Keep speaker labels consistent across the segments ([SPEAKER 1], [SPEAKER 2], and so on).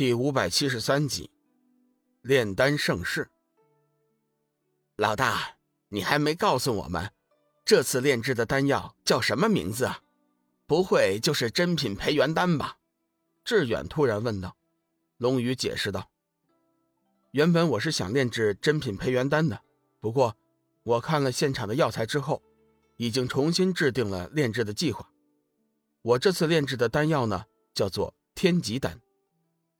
[SPEAKER 1] 第五百七十三集，炼丹盛世。老大，你还没告诉我们，这次炼制的丹药叫什么名字啊？不会就是珍品培元丹吧？志远突然问道。龙宇解释道：“原本我是想炼制珍品培元丹的，不过我看了现场的药材之后，已经重新制定了炼制的计划。我这次炼制的丹药呢，叫做天极丹。”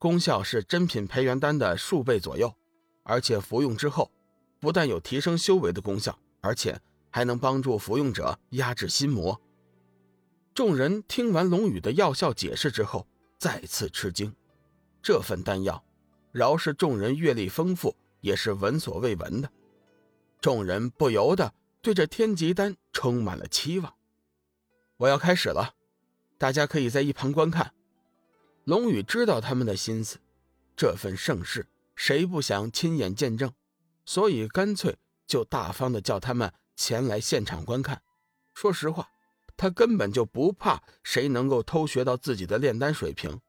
[SPEAKER 1] 功效是珍品培元丹的数倍左右，而且服用之后，不但有提升修为的功效，而且还能帮助服用者压制心魔。众人听完龙宇的药效解释之后，再次吃惊。这份丹药，饶是众人阅历丰富，也是闻所未闻的。众人不由得对这天极丹充满了期望。我要开始了，大家可以在一旁观看。龙宇知道他们的心思，这份盛世谁不想亲眼见证？所以干脆就大方的叫他们前来现场观看。说实话，他根本就不怕谁能够偷学到自己的炼丹水平。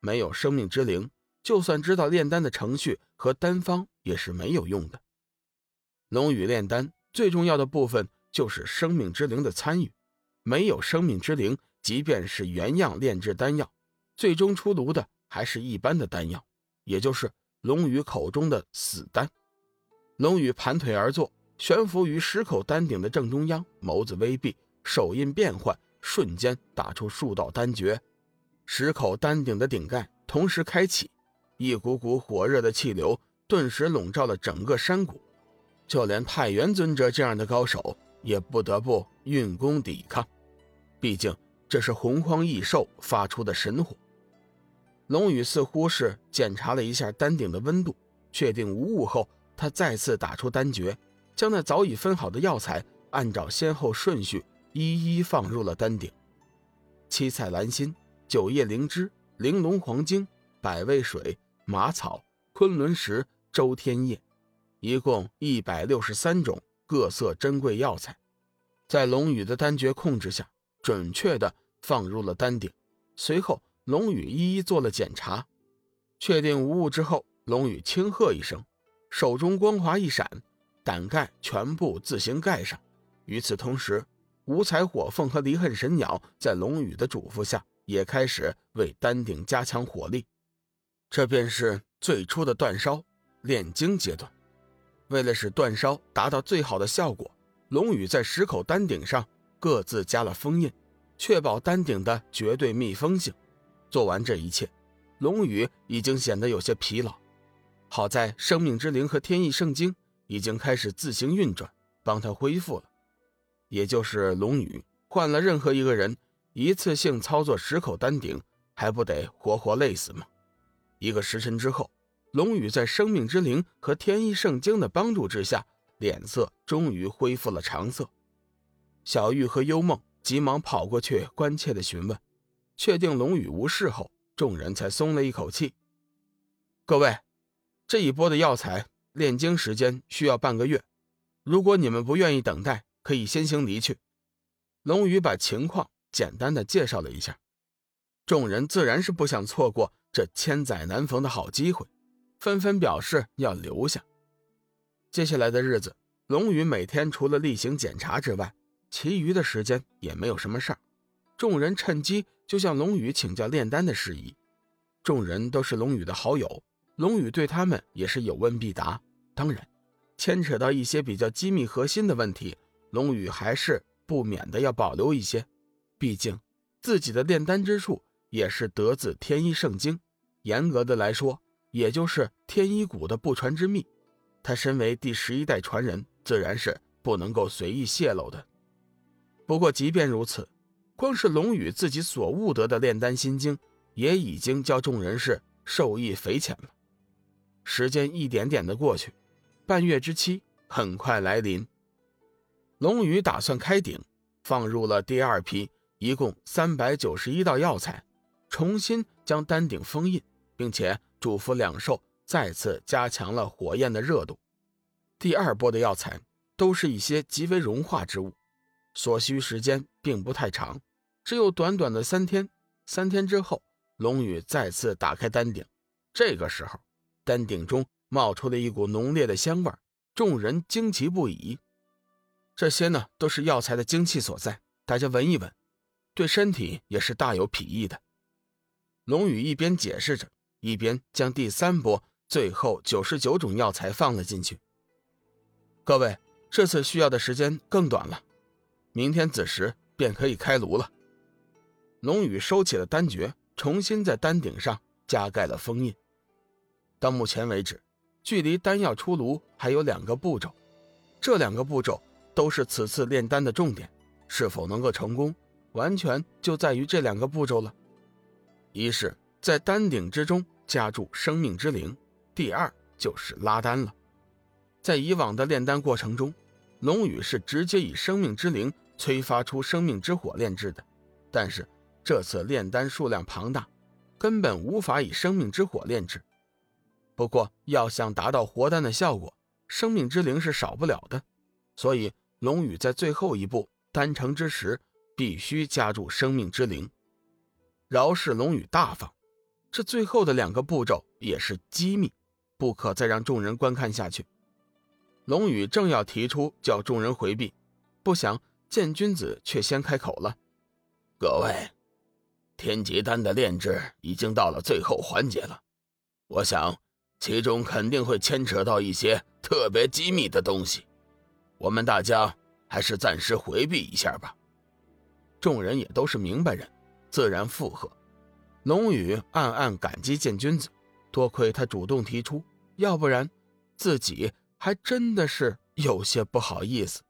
[SPEAKER 1] 没有生命之灵，就算知道炼丹的程序和丹方也是没有用的。龙宇炼丹最重要的部分就是生命之灵的参与，没有生命之灵，即便是原样炼制丹药。最终出炉的还是一般的丹药，也就是龙宇口中的死丹。龙宇盘腿而坐，悬浮于十口丹鼎的正中央，眸子微闭，手印变幻，瞬间打出数道丹诀。十口丹鼎的顶盖同时开启，一股股火热的气流顿时笼罩了整个山谷，就连太元尊者这样的高手也不得不运功抵抗，毕竟这是洪荒异兽发出的神火。龙宇似乎是检查了一下丹鼎的温度，确定无误后，他再次打出丹诀，将那早已分好的药材按照先后顺序一一放入了丹鼎：七彩兰心、九叶灵芝、玲珑黄精、百味水、马草、昆仑石、周天叶，一共一百六十三种各色珍贵药材，在龙宇的丹诀控制下，准确的放入了丹鼎，随后。龙宇一一做了检查，确定无误之后，龙宇轻喝一声，手中光华一闪，胆盖全部自行盖上。与此同时，五彩火凤和离恨神鸟在龙宇的嘱咐下，也开始为丹鼎加强火力。这便是最初的煅烧炼精阶段。为了使煅烧达到最好的效果，龙宇在十口丹鼎上各自加了封印，确保丹鼎的绝对密封性。做完这一切，龙宇已经显得有些疲劳。好在生命之灵和天意圣经已经开始自行运转，帮他恢复了。也就是龙宇换了任何一个人，一次性操作十口丹鼎，还不得活活累死吗？一个时辰之后，龙宇在生命之灵和天意圣经的帮助之下，脸色终于恢复了常色。小玉和幽梦急忙跑过去，关切地询问。确定龙宇无事后，众人才松了一口气。各位，这一波的药材炼精时间需要半个月，如果你们不愿意等待，可以先行离去。龙宇把情况简单的介绍了一下，众人自然是不想错过这千载难逢的好机会，纷纷表示要留下。接下来的日子，龙宇每天除了例行检查之外，其余的时间也没有什么事儿。众人趁机就向龙宇请教炼丹的事宜。众人都是龙宇的好友，龙宇对他们也是有问必答。当然，牵扯到一些比较机密核心的问题，龙宇还是不免的要保留一些。毕竟自己的炼丹之术也是得自天一圣经，严格的来说，也就是天一谷的不传之秘。他身为第十一代传人，自然是不能够随意泄露的。不过，即便如此。光是龙宇自己所悟得的炼丹心经，也已经叫众人是受益匪浅了。时间一点点的过去，半月之期很快来临。龙宇打算开鼎，放入了第二批，一共三百九十一道药材，重新将丹鼎封印，并且嘱咐两兽再次加强了火焰的热度。第二波的药材都是一些极为融化之物。所需时间并不太长，只有短短的三天。三天之后，龙宇再次打开丹鼎，这个时候，丹鼎中冒出了一股浓烈的香味，众人惊奇不已。这些呢，都是药材的精气所在，大家闻一闻，对身体也是大有裨益的。龙宇一边解释着，一边将第三波最后九十九种药材放了进去。各位，这次需要的时间更短了，明天子时便可以开炉了。龙宇收起了丹诀，重新在丹顶上加盖了封印。到目前为止，距离丹药出炉还有两个步骤，这两个步骤。都是此次炼丹的重点，是否能够成功，完全就在于这两个步骤了。一是，在丹鼎之中加注生命之灵；第二就是拉丹了。在以往的炼丹过程中，龙宇是直接以生命之灵催发出生命之火炼制的，但是这次炼丹数量庞大，根本无法以生命之火炼制。不过，要想达到活丹的效果，生命之灵是少不了的，所以。龙宇在最后一步丹成之时，必须加注生命之灵。饶是龙宇大方，这最后的两个步骤也是机密，不可再让众人观看下去。龙宇正要提出叫众人回避，不想见君子却先开口了：“
[SPEAKER 2] 各位，天极丹的炼制已经到了最后环节了，我想其中肯定会牵扯到一些特别机密的东西。”我们大家还是暂时回避一下吧。
[SPEAKER 1] 众人也都是明白人，自然附和。龙宇暗暗感激建君子，多亏他主动提出，要不然自己还真的是有些不好意思。